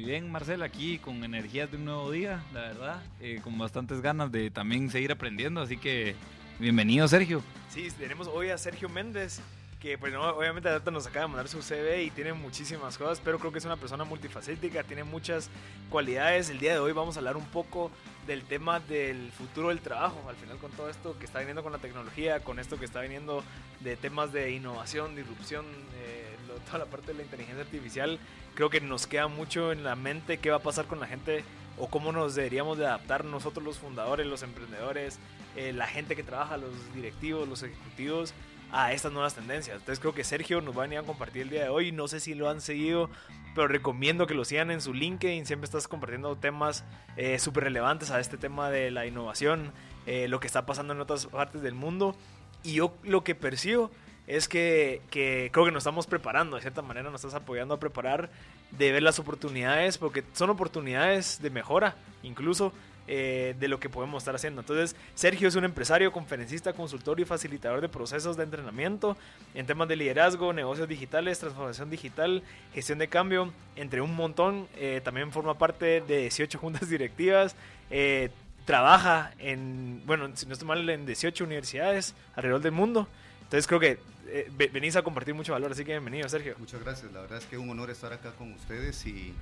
Muy bien, Marcel, aquí con energías de un nuevo día, la verdad, eh, con bastantes ganas de también seguir aprendiendo, así que bienvenido, Sergio. Sí, tenemos hoy a Sergio Méndez, que pues obviamente nos acaba de mandar su CV y tiene muchísimas cosas, pero creo que es una persona multifacética, tiene muchas cualidades. El día de hoy vamos a hablar un poco del tema del futuro del trabajo, al final con todo esto que está viniendo con la tecnología, con esto que está viniendo de temas de innovación, disrupción, eh, toda la parte de la inteligencia artificial, creo que nos queda mucho en la mente qué va a pasar con la gente o cómo nos deberíamos de adaptar nosotros los fundadores, los emprendedores, eh, la gente que trabaja, los directivos, los ejecutivos a estas nuevas tendencias. Entonces creo que Sergio nos va a venir a compartir el día de hoy. No sé si lo han seguido, pero recomiendo que lo sigan en su LinkedIn. Siempre estás compartiendo temas eh, súper relevantes a este tema de la innovación, eh, lo que está pasando en otras partes del mundo. Y yo lo que percibo es que, creo que nos estamos preparando, de cierta manera nos estás apoyando a preparar, de ver las oportunidades, porque son oportunidades de mejora, incluso eh, de lo que podemos estar haciendo. Entonces, Sergio es un empresario, conferencista, consultor y facilitador de procesos de entrenamiento en temas de liderazgo, negocios digitales, transformación digital, gestión de cambio, entre un montón. Eh, también forma parte de 18 juntas directivas. Eh, trabaja en, bueno, si no estoy mal, en 18 universidades alrededor del mundo. Entonces creo que eh, venís a compartir mucho valor, así que bienvenido, Sergio. Muchas gracias, la verdad es que es un honor estar acá con ustedes y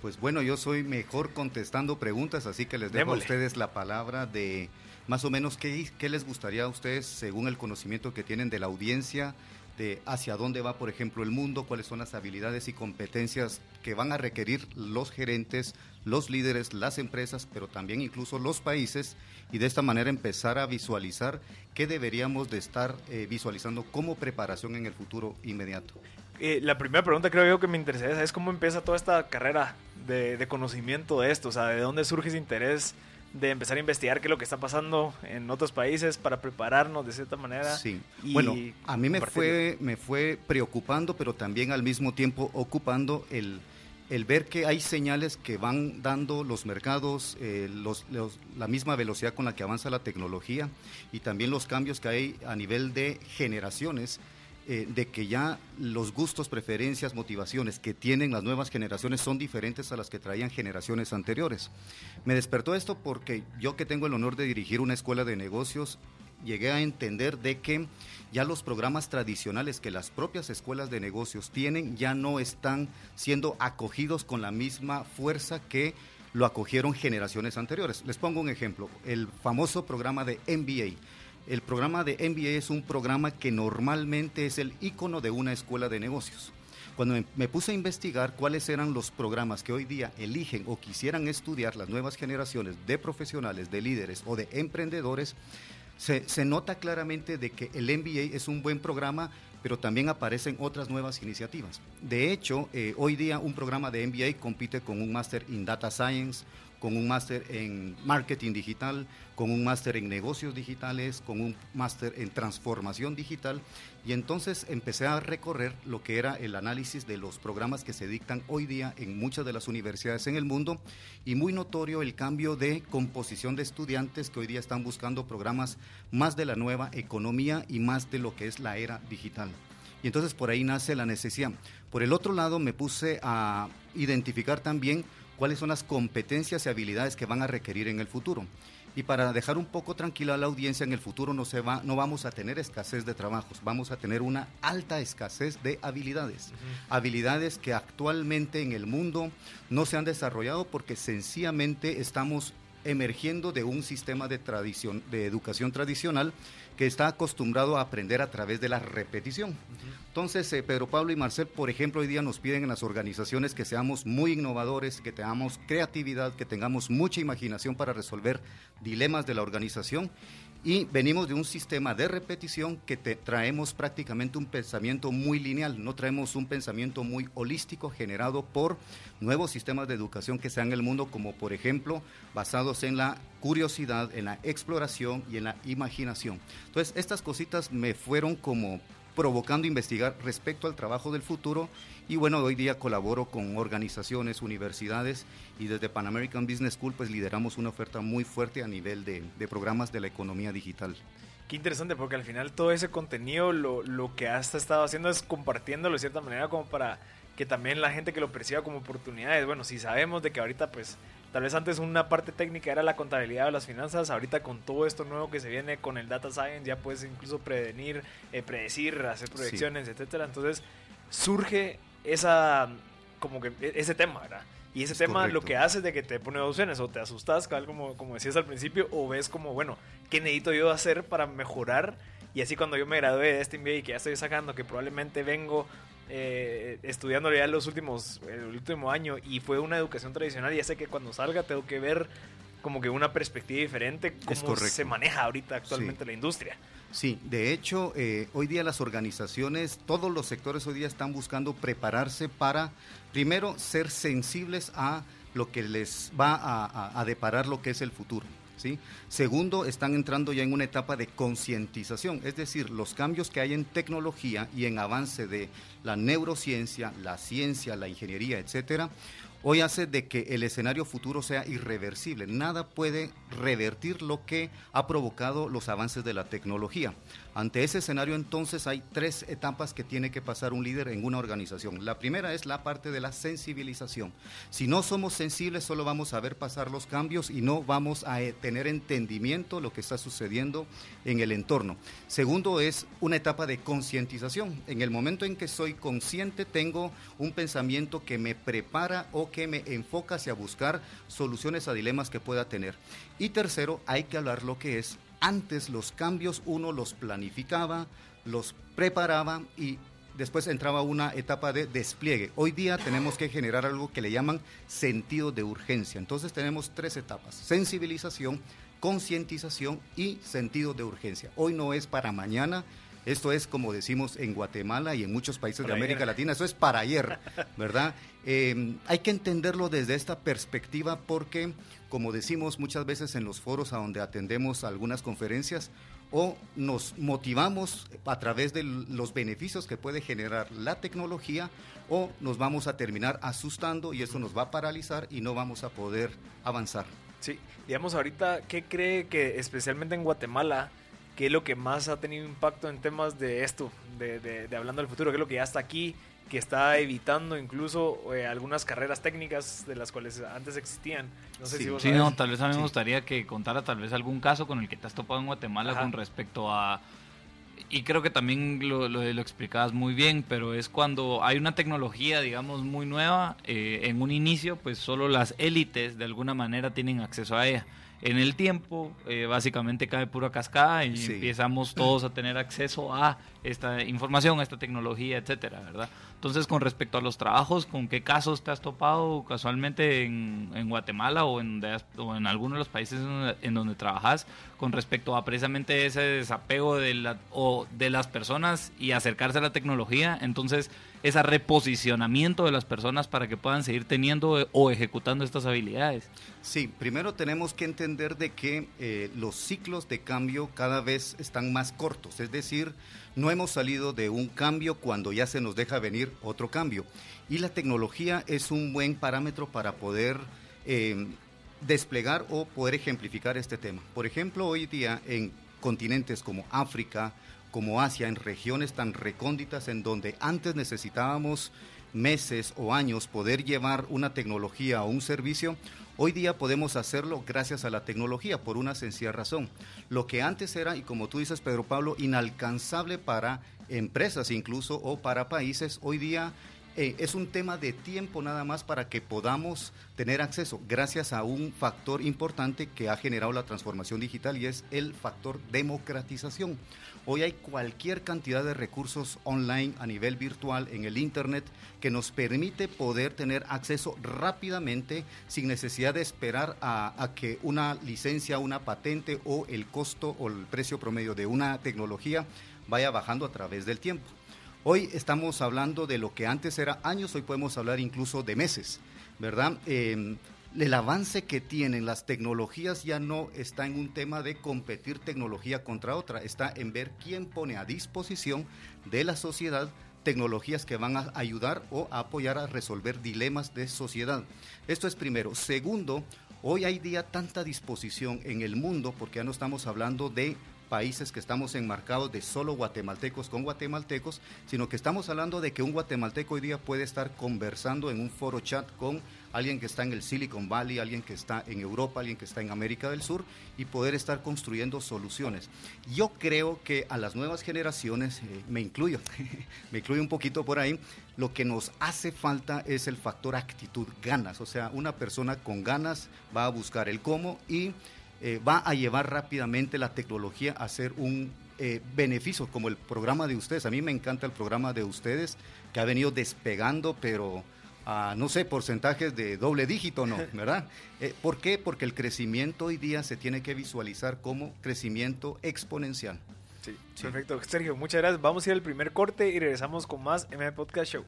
pues bueno, yo soy mejor contestando preguntas, así que les dejo a ustedes la palabra de más o menos qué, qué les gustaría a ustedes, según el conocimiento que tienen de la audiencia, de hacia dónde va, por ejemplo, el mundo, cuáles son las habilidades y competencias que van a requerir los gerentes, los líderes, las empresas, pero también incluso los países, y de esta manera empezar a visualizar qué deberíamos de estar eh, visualizando como preparación en el futuro inmediato. Eh, la primera pregunta creo yo que me interesa es cómo empieza toda esta carrera de, de, conocimiento de esto, o sea, de dónde surge ese interés de empezar a investigar qué es lo que está pasando en otros países para prepararnos de cierta manera. Sí, bueno, a mí me fue, me fue preocupando, pero también al mismo tiempo ocupando el, el ver que hay señales que van dando los mercados, eh, los, la misma velocidad con la que avanza la tecnología y también los cambios que hay a nivel de generaciones, eh, de que ya los gustos, preferencias, motivaciones que tienen las nuevas generaciones son diferentes a las que traían generaciones anteriores. Me despertó esto porque yo que tengo el honor de dirigir una escuela de negocios, llegué a entender de que ya los programas tradicionales que las propias escuelas de negocios tienen ya no están siendo acogidos con la misma fuerza que lo acogieron generaciones anteriores. Les pongo un ejemplo, el famoso programa de MBA. El programa de MBA es un programa que normalmente es el icono de una escuela de negocios. Cuando me, puse a investigar cuáles eran los programas que hoy día eligen o quisieran estudiar las nuevas generaciones de profesionales, de líderes o de emprendedores, se, nota claramente de que el MBA es un buen programa, pero también aparecen otras nuevas iniciativas. De hecho, eh, hoy día un programa de MBA compite con un Master in Data Science, con un máster en marketing digital, con un máster en negocios digitales, con un máster en transformación digital. Y entonces empecé a recorrer lo que era el análisis de los programas que se dictan hoy día en muchas de las universidades en el mundo y muy notorio el cambio de composición de estudiantes que hoy día están buscando programas más de la nueva economía y más de lo que es la era digital. Y entonces por ahí nace la necesidad. Por el otro lado me puse a identificar también cuáles son las competencias y habilidades que van a requerir en el futuro. Y para dejar un poco tranquila a la audiencia, en el futuro no, se va, no vamos a tener escasez de trabajos, vamos a tener una alta escasez de habilidades. Habilidades que actualmente en el mundo no se han desarrollado porque sencillamente estamos emergiendo de un sistema de, tradición, de educación tradicional que está acostumbrado a aprender a través de la repetición. Entonces, eh, Pedro Pablo y Marcel, por ejemplo, hoy día nos piden en las organizaciones que seamos muy innovadores, que tengamos creatividad, que tengamos mucha imaginación para resolver dilemas de la organización y venimos de un sistema de repetición que traemos prácticamente un pensamiento muy lineal, no traemos un pensamiento muy holístico generado por nuevos sistemas de educación que sean en el mundo, como por ejemplo basados en la curiosidad, en la exploración y en la imaginación. Entonces, estas cositas me fueron como provocando investigar respecto al trabajo del futuro y bueno, hoy día colaboro con organizaciones, universidades y desde Pan American Business School pues lideramos una oferta muy fuerte a nivel de, programas de la economía digital. Qué interesante, porque al final todo ese contenido lo, lo que has estado haciendo es compartiéndolo de cierta manera como para que también la gente que lo perciba como oportunidades. Bueno, si sabemos de que ahorita pues Tal vez antes una parte técnica era la contabilidad o las finanzas, ahorita con todo esto nuevo que se viene con el data science ya puedes incluso prevenir, eh, predecir, hacer proyecciones, etcétera. Entonces surge esa como que e, ese tema, ¿verdad? Y ese tema lo que hace es de que te pone opciones, o te asustas, como, como decías al principio, o ves como, bueno, ¿qué necesito yo hacer para mejorar? Y así cuando yo me gradué de este MBA y que ya estoy sacando, que probablemente vengo eh, estudiando ya los últimos, el último año y fue una educación tradicional, ya sé que cuando salga tengo que ver como que una perspectiva diferente, cómo se maneja ahorita actualmente la industria. Sí, de hecho, eh, hoy día las organizaciones, todos los sectores hoy día están buscando prepararse para, primero, ser sensibles a lo que les va a deparar lo que es el futuro. Segundo, están entrando ya en una etapa de concientización, es decir, los cambios que hay en tecnología y en avance de la neurociencia, la ciencia, la ingeniería, etcétera, hoy hace de que el escenario futuro sea irreversible. Nada puede revertir lo que ha provocado los avances de la tecnología. Ante ese escenario entonces hay tres etapas que tiene que pasar un líder en una organización. La primera es la parte de la sensibilización. Si no somos sensibles solo vamos a ver pasar los cambios y no vamos a eh, tener entendimiento de lo que está sucediendo en el entorno. Segundo es una etapa de concientización. En el momento en que soy consciente tengo un pensamiento que me prepara o que me enfoca hacia buscar soluciones a dilemas que pueda tener. Y tercero, hay que hablar lo que es antes los cambios uno los planificaba, los preparaba y después entraba una etapa de despliegue. Hoy día tenemos que generar algo que le llaman sentido de urgencia. Entonces tenemos tres etapas, sensibilización, concientización y sentido de urgencia. Hoy no es para mañana, esto es como decimos en Guatemala y en muchos países de América Latina, eso es para ayer, ¿verdad? Eh, hay que entenderlo desde esta perspectiva porque como decimos muchas veces en los foros a donde atendemos algunas conferencias, o nos motivamos a través de los beneficios que puede generar la tecnología, o nos vamos a terminar asustando y eso nos va a paralizar y no vamos a poder avanzar. Sí, digamos ahorita, ¿qué cree que especialmente en Guatemala, qué es lo que más ha tenido impacto en temas de esto, de, de hablando del futuro, qué es lo que ya está aquí? Que está evitando incluso eh, algunas carreras técnicas de las cuales antes existían. No sé sí, si vos sí no, tal vez a mí me gustaría que contara tal vez algún caso con el que te has topado en Guatemala con respecto a... Y creo que también lo, lo, explicabas muy bien, pero es cuando hay una tecnología, digamos, muy nueva, eh, en un inicio, pues solo las élites de alguna manera tienen acceso a ella. En el tiempo, eh, básicamente cae pura cascada y empezamos todos a tener acceso a esta información, a esta tecnología, etcétera, ¿verdad? Entonces, con respecto a los trabajos, ¿con qué casos te has topado casualmente en, Guatemala o en, o en alguno de los países en donde, trabajas con respecto a precisamente ese desapego de, la, o de las personas y acercarse a la tecnología? Entonces, ese reposicionamiento de las personas para que puedan seguir teniendo o ejecutando estas habilidades. Sí, primero tenemos que entender de que eh, los ciclos de cambio cada vez están más cortos, es decir, no hemos salido de un cambio cuando ya se nos deja venir otro cambio. Y la tecnología es un buen parámetro para poder eh, desplegar o poder ejemplificar este tema. Por ejemplo, hoy día en continentes como África, como Asia, en regiones tan recónditas en donde antes necesitábamos meses o años poder llevar una tecnología o un servicio, hoy día podemos hacerlo gracias a la tecnología por una sencilla razón. Lo que antes era, y como tú dices, Pedro Pablo, inalcanzable para empresas incluso o para países, hoy día eh, es un tema de tiempo nada más para que podamos tener acceso, gracias a un factor importante que ha generado la transformación digital y es el factor democratización. Hoy hay cualquier cantidad de recursos online a nivel virtual en el Internet que nos permite poder tener acceso rápidamente sin necesidad de esperar a, que una licencia, una patente o el costo o el precio promedio de una tecnología vaya bajando a través del tiempo. Hoy estamos hablando de lo que antes era años, hoy podemos hablar incluso de meses, ¿verdad? Em, el avance que tienen las tecnologías ya no está en un tema de competir tecnología contra otra, está en ver quién pone a disposición de la sociedad tecnologías que van a ayudar o a apoyar a resolver dilemas de sociedad. Esto es primero. Segundo, hoy hay día tanta disposición en el mundo, porque ya no estamos hablando de países que estamos enmarcados de solo guatemaltecos con guatemaltecos, sino que estamos hablando de que un guatemalteco hoy día puede estar conversando en un foro chat con alguien que está en el Silicon Valley, alguien que está en Europa, alguien que está en América del Sur y poder estar construyendo soluciones. Yo creo que a las nuevas generaciones, eh, me incluyo, me incluyo un poquito por ahí, lo que nos hace falta es el factor actitud, ganas. O sea, una persona con ganas va a buscar el cómo y eh, va a llevar rápidamente la tecnología a ser un eh, beneficio, como el programa de ustedes. A mí me encanta el programa de ustedes, que ha venido despegando, pero a, no sé, porcentajes de doble dígito, ¿no? ¿Verdad? Eh, ¿Por qué? Porque el crecimiento hoy día se tiene que visualizar como crecimiento exponencial. Sí, sí. perfecto. Sergio, muchas gracias. Vamos a ir al primer corte y regresamos con más M Podcast Show.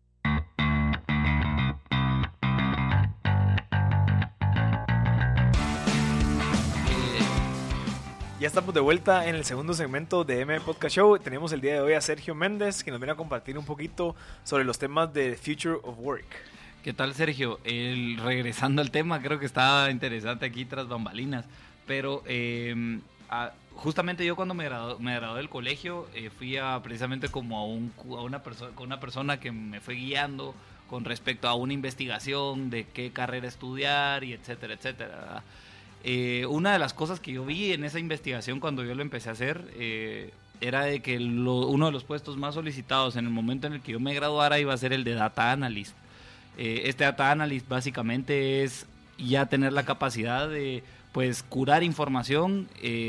Ya estamos de vuelta en el segundo segmento de M Podcast Show. Tenemos el día de hoy a Sergio Méndez, que nos viene a compartir un poquito sobre los temas de Future of Work. ¿Qué tal, Sergio? El, regresando al tema, creo que está interesante aquí tras bambalinas, pero eh, justamente yo cuando me gradué, me gradué del colegio eh, fui a, precisamente como a, un, a una, persona con una persona que me fue guiando con respecto a una investigación de qué carrera estudiar y etcétera, etcétera. Eh, una de las cosas que yo vi en esa investigación cuando yo lo empecé a hacer eh, era de que uno de los puestos más solicitados en el momento en el que yo me graduara iba a ser el de Data Analyst. Eh, este Data Analyst básicamente es ya tener la capacidad de pues curar información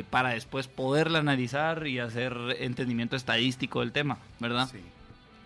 para después poderla analizar y hacer entendimiento estadístico del tema, ¿verdad? Sí.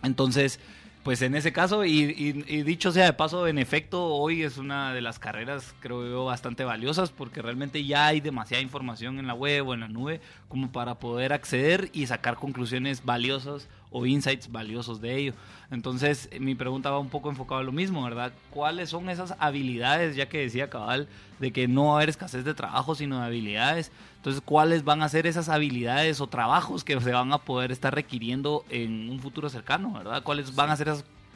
Entonces, pues en ese caso, y, dicho sea de paso, en efecto, hoy es una de las carreras, creo yo, bastante valiosas porque realmente ya hay demasiada información en la web o en la nube como para poder acceder y sacar conclusiones valiosas o insights valiosos de ello. Entonces, mi pregunta va un poco enfocada a lo mismo, ¿verdad? ¿Cuáles son esas habilidades, ya que decía Cabal, de que no va a haber escasez de trabajo, sino de habilidades? Entonces, ¿cuáles van a ser esas habilidades o trabajos que se van a poder estar requiriendo en un futuro cercano, ¿verdad? ¿Cuáles van a ser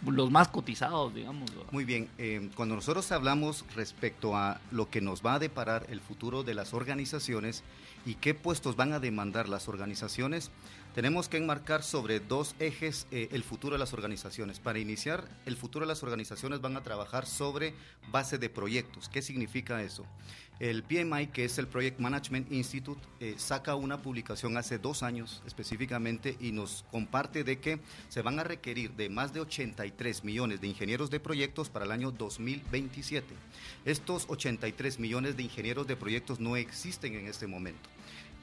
los más cotizados, digamos. Muy bien, eh, cuando nosotros hablamos respecto a lo que nos va a deparar el futuro de las organizaciones y qué puestos van a demandar las organizaciones, tenemos que enmarcar sobre dos ejes eh, el futuro de las organizaciones. Para iniciar, el futuro de las organizaciones van a trabajar sobre base de proyectos. ¿Qué significa eso? El PMI, que es el Project Management Institute, eh, saca una publicación hace dos años específicamente y nos comparte de que se van a requerir de más de 83 millones de ingenieros de proyectos para el año 2027. Estos 83 millones de ingenieros de proyectos no existen en este momento.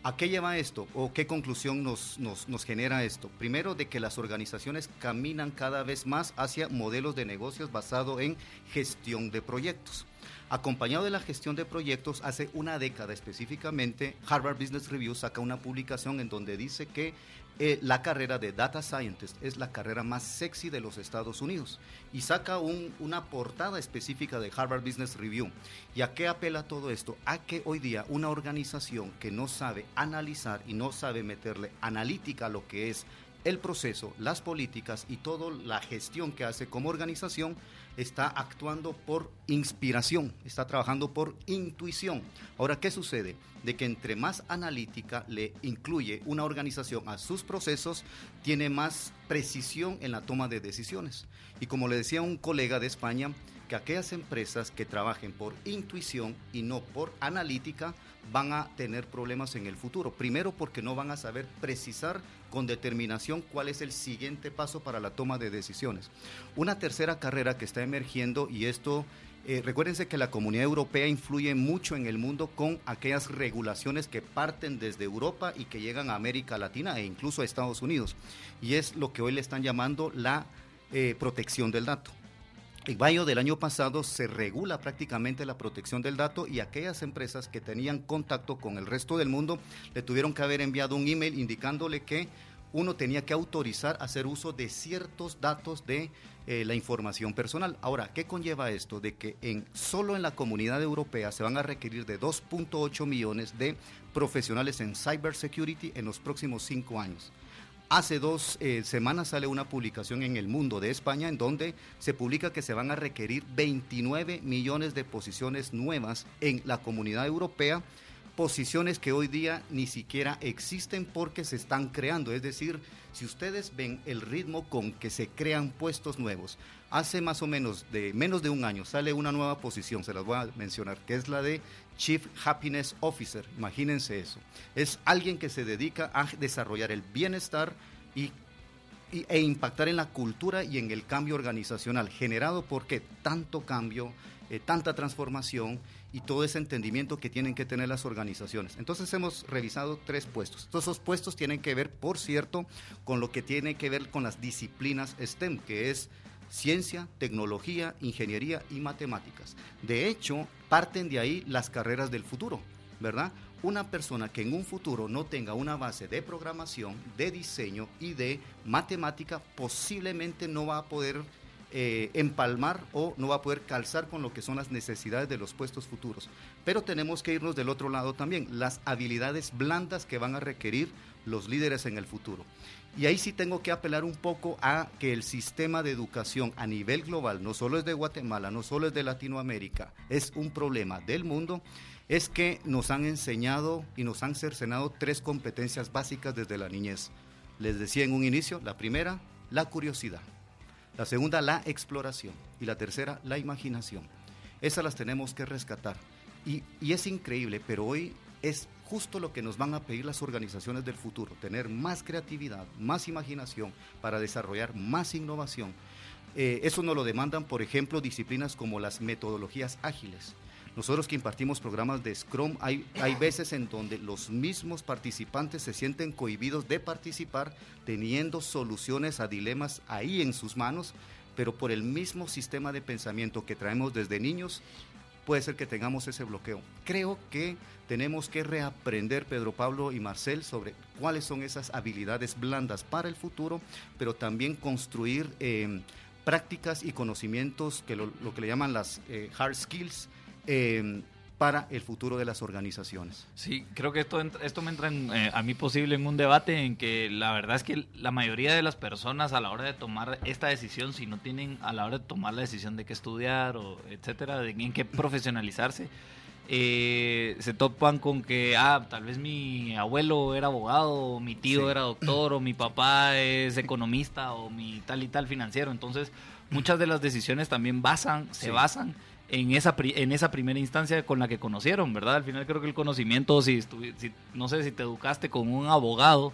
¿A qué lleva esto o qué conclusión nos, nos, genera esto? Primero, de que las organizaciones caminan cada vez más hacia modelos de negocios basados en gestión de proyectos. Acompañado de la gestión de proyectos, hace una década específicamente, Harvard Business Review saca una publicación en donde dice que eh, la carrera de Data Scientist es la carrera más sexy de los Estados Unidos y saca una portada específica de Harvard Business Review. ¿Y a qué apela todo esto? A que hoy día una organización que no sabe analizar y no sabe meterle analítica a lo que es el proceso, las políticas y toda la gestión que hace como organización está actuando por inspiración, está trabajando por intuición. Ahora, ¿qué sucede? De que entre más analítica le incluye una organización a sus procesos, tiene más precisión en la toma de decisiones. Y como le decía un colega de España, que aquellas empresas que trabajen por intuición y no por analítica van a tener problemas en el futuro. Primero porque no van a saber precisar con determinación cuál es el siguiente paso para la toma de decisiones. Una tercera carrera que está emergiendo y esto eh, recuérdense que la comunidad europea influye mucho en el mundo con aquellas regulaciones que parten desde Europa y que llegan a América Latina e incluso a Estados Unidos. Y es lo que hoy le están llamando la eh, protección del dato. Mayo del año pasado se regula prácticamente la protección del dato y aquellas empresas que tenían contacto con el resto del mundo le tuvieron que haber enviado un email indicándole que uno tenía que autorizar hacer uso de ciertos datos de eh, la información personal. Ahora, ¿qué conlleva esto? De que en, solo en la comunidad europea se van a requerir de 2.8 millones de profesionales en cybersecurity en los próximos cinco años. Hace dos eh, semanas sale una publicación en El Mundo de España en donde se publica que se van a requerir 29 millones de posiciones nuevas en la comunidad europea, posiciones que hoy día ni siquiera existen porque se están creando. Es decir, si ustedes ven el ritmo con que se crean puestos nuevos, hace más o menos de menos de un año sale una nueva posición, se las voy a mencionar, que es la de Chief Happiness Officer. Imagínense eso. Es alguien que se dedica a desarrollar el bienestar y, e impactar en la cultura y en el cambio organizacional generado porque tanto cambio, eh, tanta transformación y todo ese entendimiento que tienen que tener las organizaciones. Entonces hemos revisado tres puestos. Todos esos puestos tienen que ver, por cierto, con lo que tiene que ver con las disciplinas STEM, que es ciencia, tecnología, ingeniería y matemáticas. De hecho, parten de ahí las carreras del futuro, ¿verdad? Una persona que en un futuro no tenga una base de programación, de diseño y de matemática, posiblemente no va a poder eh, empalmar o no va a poder calzar con lo que son las necesidades de los puestos futuros. Pero tenemos que irnos del otro lado también, las habilidades blandas que van a requerir los líderes en el futuro. Y ahí sí tengo que apelar un poco a que el sistema de educación a nivel global, no solo es de Guatemala, no solo es de Latinoamérica, es un problema del mundo, es que nos han enseñado y nos han cercenado tres competencias básicas desde la niñez. Les decía en un inicio, la primera, la curiosidad. La segunda, la exploración. Y la tercera, la imaginación. Esas las tenemos que rescatar. Y, y es increíble, pero hoy es justo lo que nos van a pedir las organizaciones del futuro, tener más creatividad, más imaginación para desarrollar más innovación. Eh, eso nos lo demandan, por ejemplo, disciplinas como las metodologías ágiles. Nosotros que impartimos programas de Scrum, hay, hay veces en donde los mismos participantes se sienten cohibidos de participar, teniendo soluciones a dilemas ahí en sus manos, pero por el mismo sistema de pensamiento que traemos desde niños, puede ser que tengamos ese bloqueo. Creo que tenemos que reaprender, Pedro Pablo y Marcel, sobre cuáles son esas habilidades blandas para el futuro, pero también construir eh, prácticas y conocimientos, que lo, que le llaman las eh, hard skills, eh, para el futuro de las organizaciones. Sí, creo que esto, esto me entra eh, a mí posible en un debate en que la verdad es que la mayoría de las personas a la hora de tomar esta decisión, si no tienen a la hora de tomar la decisión de qué estudiar o etcétera, de en qué profesionalizarse, eh, se topan con que, ah, tal vez mi abuelo era abogado, o mi tío era doctor, o mi papá es economista, o mi tal y tal financiero. Entonces, muchas de las decisiones también basan, se basan en esa, en esa primera instancia con la que conocieron, ¿verdad? Al final creo que el conocimiento, si, si no sé si te educaste con un abogado,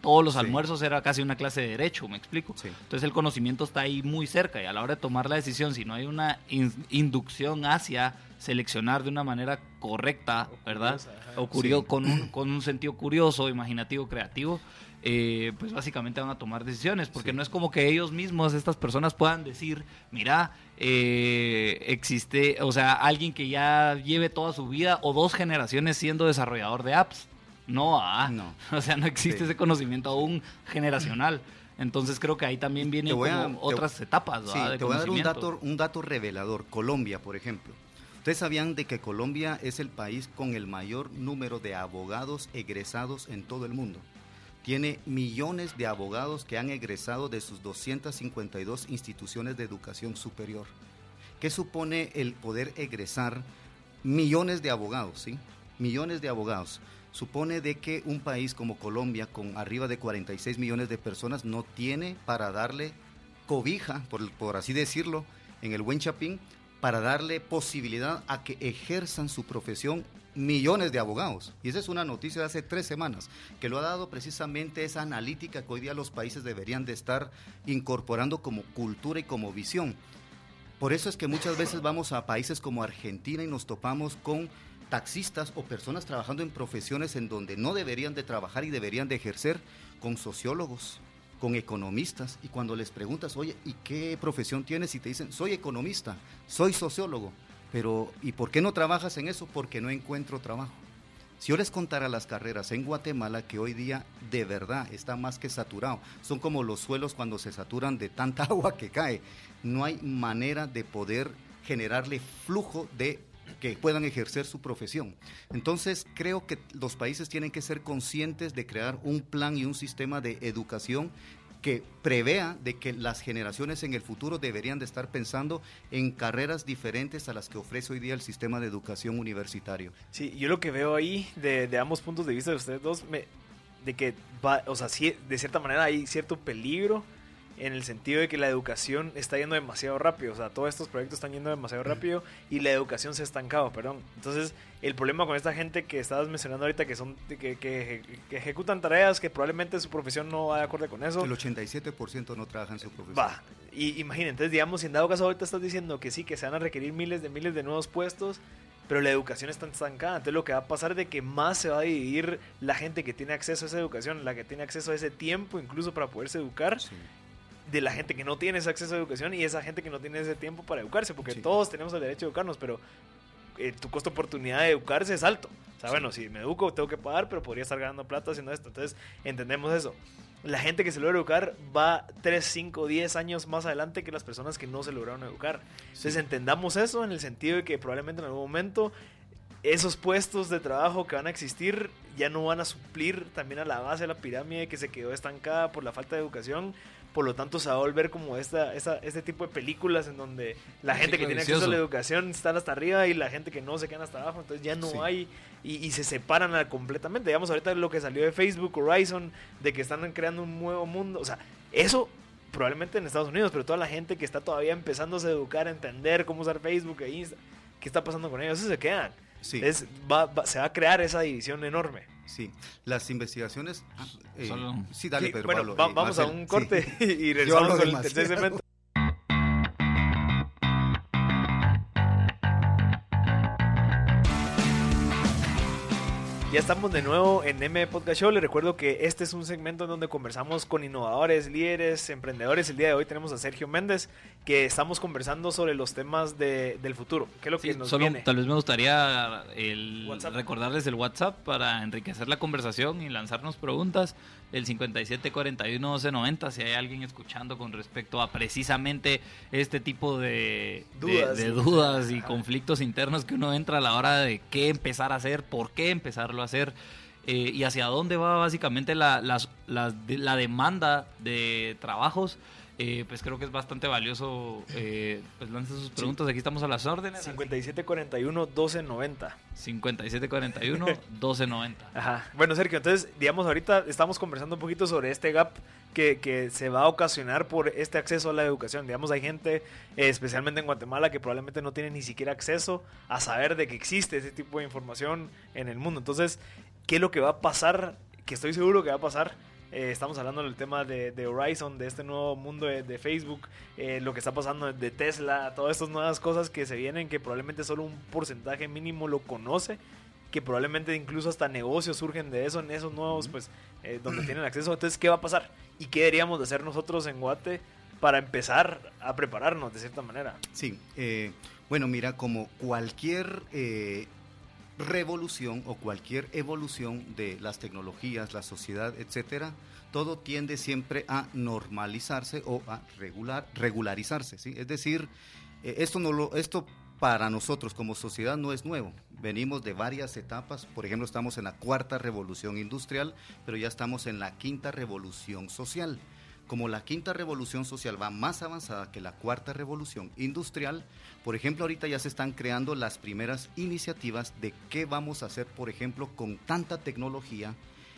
todos los almuerzos era casi una clase de derecho, me explico. Entonces el conocimiento está ahí muy cerca y a la hora de tomar la decisión, si no hay una inducción hacia seleccionar de una manera correcta, ¿verdad? o curioso, con, un, con un sentido curioso, imaginativo, creativo, eh, pues básicamente van a tomar decisiones, porque no es como que ellos mismos, estas personas puedan decir, mira, eh, existe, o sea, alguien que ya lleve toda su vida o dos generaciones siendo desarrollador de apps. No, ah, no. o sea, no existe ese conocimiento aún generacional. Entonces creo que ahí también vienen otras etapas. Sí, te voy a dar un dato, un dato revelador. Colombia, por ejemplo. Ustedes sabían de que Colombia es el país con el mayor número de abogados egresados en todo el mundo. Tiene millones de abogados que han egresado de sus 252 instituciones de educación superior. ¿Qué supone el poder egresar millones de abogados, sí? Millones de abogados supone de que un país como Colombia, con arriba de 46 millones de personas, no tiene para darle cobija, por, por así decirlo, en el buen chapín, para darle posibilidad a que ejerzan su profesión millones de abogados. Y esa es una noticia de hace tres semanas, que lo ha dado precisamente esa analítica que hoy día los países deberían de estar incorporando como cultura y como visión. Por eso es que muchas veces vamos a países como Argentina y nos topamos con taxistas o personas trabajando en profesiones en donde no deberían de trabajar y deberían de ejercer con sociólogos, con economistas y cuando les preguntas, oye, ¿y qué profesión tienes? Y te dicen, soy economista, soy sociólogo, pero ¿y por qué no trabajas en eso? Porque no encuentro trabajo. Si yo les contara las carreras en Guatemala, que hoy día de verdad está más que saturado, son como los suelos cuando se saturan de tanta agua que cae, no hay manera de poder generarle flujo de que puedan ejercer su profesión. Entonces, creo que los países tienen que ser conscientes de crear un plan y un sistema de educación que prevea de que las generaciones en el futuro deberían de estar pensando en carreras diferentes a las que ofrece hoy día el sistema de educación universitario. Sí, yo lo que veo ahí de, ambos puntos de vista de ustedes dos, me, de que va, o sea, de cierta manera hay cierto peligro en el sentido de que la educación está yendo demasiado rápido, o sea, todos estos proyectos están yendo demasiado rápido y la educación se ha estancado, perdón. Entonces, el problema con esta gente que estabas mencionando ahorita, que son que, que, ejecutan tareas que probablemente su profesión no va de acuerdo con eso. El 87% no trabaja en su profesión. Va, y imagínate, entonces, digamos, si en dado caso ahorita estás diciendo que sí, que se van a requerir miles de miles de nuevos puestos, pero la educación está estancada. Entonces lo que va a pasar es de que más se va a dividir la gente que tiene acceso a esa educación, la que tiene acceso a ese tiempo incluso para poderse educar, de la gente que no tiene ese acceso a educación y esa gente que no tiene ese tiempo para educarse, porque todos tenemos el derecho a educarnos, pero eh, tu costo de oportunidad de educarse es alto. O sea, bueno, si me educo tengo que pagar, pero podría estar ganando plata haciendo esto. Entonces, entendemos eso. La gente que se logra educar va 3, 5, 10 años más adelante que las personas que no se lograron educar. Entonces, entendamos eso en el sentido de que probablemente en algún momento esos puestos de trabajo que van a existir ya no van a suplir también a la base de la pirámide que se quedó estancada por la falta de educación. Por lo tanto se va a volver como esta, este tipo de películas en donde la gente que tiene acceso a la educación está hasta arriba y la gente que no se queda hasta abajo, entonces ya no hay y, se separan completamente. Digamos ahorita lo que salió de Facebook Horizon, de que están creando un nuevo mundo, o sea, eso probablemente en Estados Unidos, pero toda la gente que está todavía empezando a educar, a entender cómo usar Facebook e Insta, qué está pasando con ellos, eso se quedan. Sí. se va a crear esa división enorme. Sí, las investigaciones. Ah, eh, sí, dale, Pedro bueno, eh, vamos a un corte y regresamos con el tercer segmento. Ya estamos de nuevo en M Podcast Show. Les recuerdo que este es un segmento en donde conversamos con innovadores, líderes, emprendedores. El día de hoy tenemos a Sergio Méndez, que estamos conversando sobre los temas de, del futuro. ¿Qué es lo que nos solo, viene? Tal vez me gustaría el, recordarles el WhatsApp para enriquecer la conversación y lanzarnos preguntas el 5741-1290, si hay alguien escuchando con respecto a precisamente este tipo de dudas, de, dudas y conflictos internos que uno entra a la hora de qué empezar a hacer, por qué empezarlo a hacer. Eh, y hacia dónde va básicamente la, la, la demanda de trabajos eh, pues creo que es bastante valioso. Eh, pues lancen sus preguntas, aquí estamos a las órdenes. 5741-1290. 5741-1290. Ajá. Bueno, Sergio, entonces, digamos, ahorita estamos conversando un poquito sobre este gap que, que, se va a ocasionar por este acceso a la educación. Digamos, hay gente, eh, especialmente en Guatemala, que probablemente no tiene ni siquiera acceso a saber de que existe ese tipo de información en el mundo. Entonces, ¿qué es lo que va a pasar? Que estoy seguro que va a pasar eh, estamos hablando del tema de, Horizon, de este nuevo mundo de, Facebook, eh, lo que está pasando de Tesla, todas estas nuevas cosas que se vienen que probablemente solo un porcentaje mínimo lo conoce, que probablemente incluso hasta negocios surgen de eso, en esos nuevos, pues, eh, donde tienen acceso. Entonces, ¿qué va a pasar? ¿Y qué deberíamos de hacer nosotros en Guate para empezar a prepararnos de cierta manera? Sí, bueno, mira, como cualquier revolución o cualquier evolución de las tecnologías, la sociedad, etcétera, todo tiende siempre a normalizarse o a regular, regularizarse, ¿sí? Es decir, eh, esto no lo esto para nosotros como sociedad no es nuevo. Venimos de varias etapas, por ejemplo, estamos en la cuarta revolución industrial, pero ya estamos en la quinta revolución social como la quinta revolución social va más avanzada que la cuarta revolución industrial, por ejemplo, ahorita ya se están creando las primeras iniciativas de qué vamos a hacer, por ejemplo, con tanta tecnología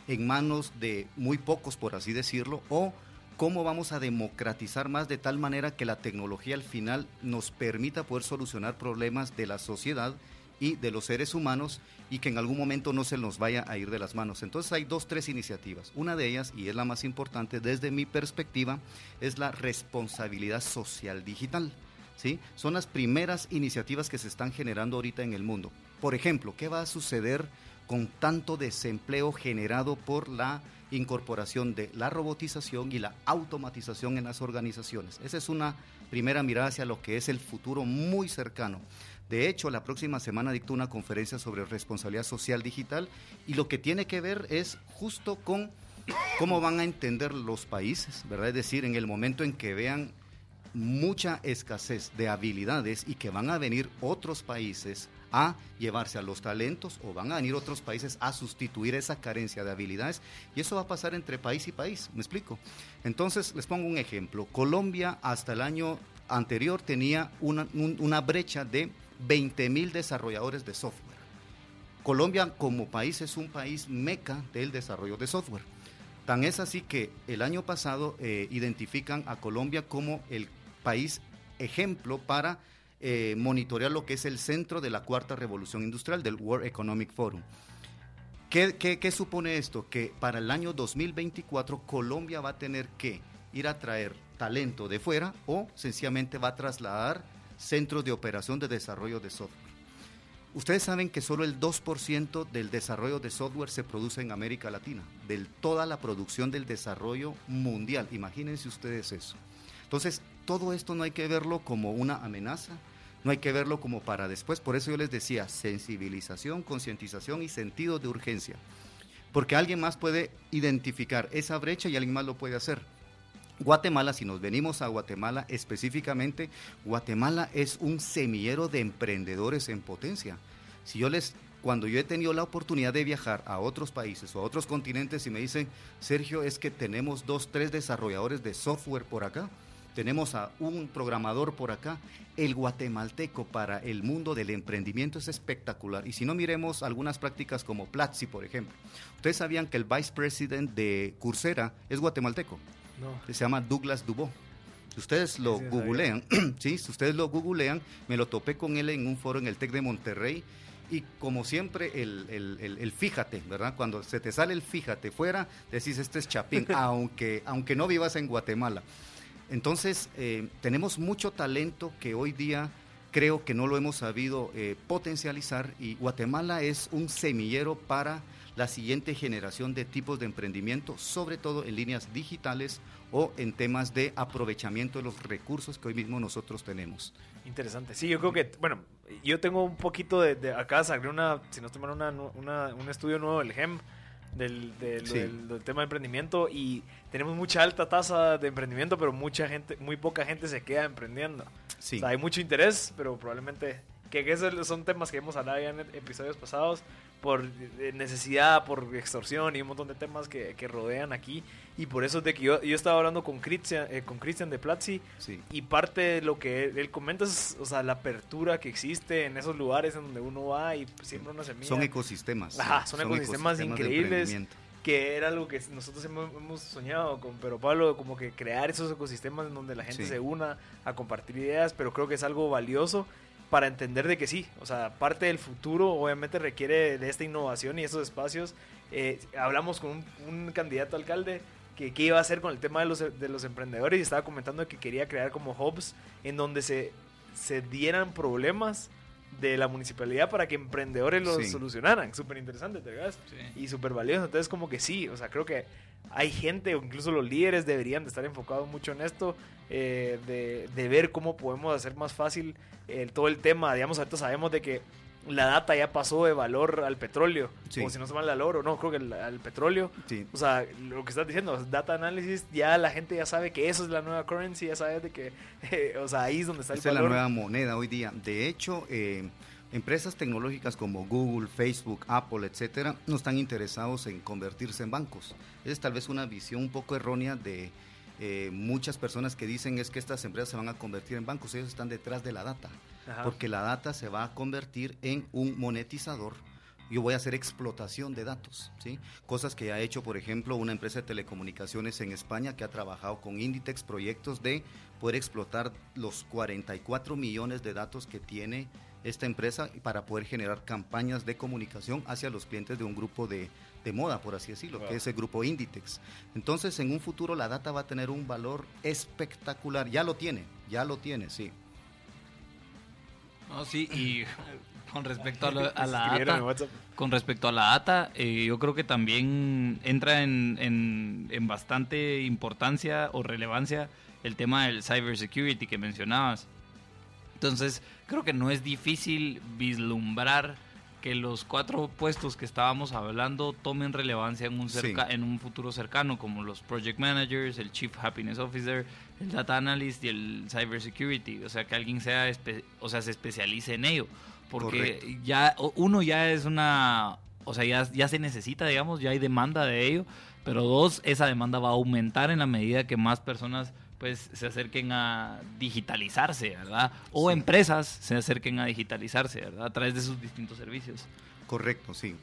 en manos de muy pocos, por así decirlo, o cómo vamos a democratizar más de tal manera que la tecnología al final nos permita poder solucionar problemas de la sociedad y de los seres humanos y que en algún momento no se nos vaya a ir de las manos. Entonces hay dos, tres iniciativas. Una de ellas, y es la más importante desde mi perspectiva, es la responsabilidad social digital. ¿sí? Son las primeras iniciativas que se están generando ahorita en el mundo. Por ejemplo, ¿qué va a suceder con tanto desempleo generado por la incorporación de la robotización y la automatización en las organizaciones? Esa es una primera mirada hacia lo que es el futuro muy cercano. De hecho, la próxima semana dictó una conferencia sobre responsabilidad social digital y lo que tiene que ver es justo con cómo van a entender los países, ¿verdad? Es decir, en el momento en que vean mucha escasez de habilidades y que van a venir otros países a llevarse a los talentos o van a venir otros países a sustituir esa carencia de habilidades y eso va a pasar entre país y país, ¿me explico? Entonces, les pongo un ejemplo. Colombia hasta el año anterior tenía una, brecha de 20 mil desarrolladores de software. Colombia como país es un país meca del desarrollo de software. Tan es así que el año pasado eh, identifican a Colombia como el país ejemplo para eh, monitorear lo que es el centro de la cuarta revolución industrial del World Economic Forum. ¿Qué, qué supone esto? Que para el año 2024 Colombia va a tener que ir a traer talento de fuera o sencillamente va a trasladar centros de operación de desarrollo de software. Ustedes saben que solo el 2% del desarrollo de software se produce en América Latina, de toda la producción del desarrollo mundial. Imagínense ustedes eso. Entonces, todo esto no hay que verlo como una amenaza, no hay que verlo como para después. Por eso yo les decía, sensibilización, concientización y sentido de urgencia. Porque alguien más puede identificar esa brecha y alguien más lo puede hacer. Guatemala, si nos venimos a Guatemala específicamente, Guatemala es un semillero de emprendedores en potencia. Si yo les cuando yo he tenido la oportunidad de viajar a otros países o a otros continentes y me dicen, Sergio, es que tenemos dos, tres desarrolladores de software por acá, tenemos a un programador por acá, el guatemalteco para el mundo del emprendimiento es espectacular. Y si no miremos algunas prácticas como Platzi, por ejemplo. Ustedes sabían que el vice president de Coursera es guatemalteco se llama Douglas Dubó. Si ustedes lo googlean, sí, si ustedes lo googlean, me lo topé con él en un foro en el TEC de Monterrey y como siempre el, fíjate, ¿verdad? Cuando se te sale el fíjate fuera, decís este es Chapín, aunque, aunque no vivas en Guatemala. Entonces, eh, tenemos mucho talento que hoy día creo que no lo hemos sabido eh, potencializar y Guatemala es un semillero para la siguiente generación de tipos de emprendimiento, sobre todo en líneas digitales o en temas de aprovechamiento de los recursos que hoy mismo nosotros tenemos. Interesante. Sí, yo creo que, bueno, yo tengo un poquito de, acá salió una, si no toman una, un estudio nuevo del GEM, del, del, tema de emprendimiento y tenemos mucha alta tasa de emprendimiento, pero mucha gente, muy poca gente se queda emprendiendo. Sí. O sea, hay mucho interés, pero probablemente que esos son temas que hemos hablado ya en episodios pasados, por eh, necesidad, por extorsión y un montón de temas que, que rodean aquí. Y por eso es de que yo, yo estaba hablando con Christian, eh, con Christian de Platzi y parte de lo que él, comenta es o sea, la apertura que existe en esos lugares en donde uno va y siempre una semilla. Son ecosistemas. Ajá, son, ecosistemas, increíbles que era algo que nosotros hemos, soñado con pero Pablo, como que crear esos ecosistemas en donde la gente se una a compartir ideas, pero creo que es algo valioso para entender de que sí, o sea, parte del futuro obviamente requiere de esta innovación y estos espacios. Eh, hablamos con un, candidato alcalde que qué iba a hacer con el tema de los, de los emprendedores y estaba comentando que quería crear como hubs en donde se dieran problemas de la municipalidad para que emprendedores los solucionaran. Súper interesante, ¿te Y súper valioso. Entonces, como que sí, o sea, creo que hay gente, o incluso los líderes deberían de estar enfocados mucho en esto, eh, de, de, ver cómo podemos hacer más fácil todo el tema. Digamos, ahorita sabemos de que la data ya pasó de valor al petróleo. O si no se llama al oro, no, creo que al petróleo. O sea, lo que estás diciendo, data análisis, ya la gente ya sabe que eso es la nueva currency, ya sabes de que, o sea, ahí es donde está el valor. es la nueva moneda hoy día. De hecho, eh, empresas tecnológicas como Google, Facebook, Apple, etcétera, no están interesados en convertirse en bancos. Esa es tal vez una visión un poco errónea de eh, muchas personas que dicen es que estas empresas se van a convertir en bancos, ellos están detrás de la data, porque la data se va a convertir en un monetizador. Yo voy a hacer explotación de datos, ¿sí? Cosas que ha hecho, por ejemplo, una empresa de telecomunicaciones en España que ha trabajado con Inditex proyectos de poder explotar los 44 millones de datos que tiene esta empresa para poder generar campañas de comunicación hacia los clientes de un grupo de, de moda, por así decirlo, que es el grupo Inditex. Entonces, en un futuro la data va a tener un valor espectacular. Ya lo tiene, ya lo tiene, sí. No, sí, y con respecto a, la data, con respecto a la data, eh, yo creo que también entra en, en, en, bastante importancia o relevancia el tema del cybersecurity que mencionabas. Entonces, creo que no es difícil vislumbrar que los cuatro puestos que estábamos hablando tomen relevancia en un, cerca, en un futuro cercano, como los project managers, el chief happiness officer, el data analyst y el cyber security. O sea, que alguien sea o sea, se especialice en ello. Porque ya uno ya es una, o sea, ya, ya se necesita, digamos, ya hay demanda de ello. Pero dos, esa demanda va a aumentar en la medida que más personas pues se acerquen a digitalizarse, ¿verdad? O empresas se acerquen a digitalizarse, ¿verdad? A través de sus distintos servicios. Correcto, sí.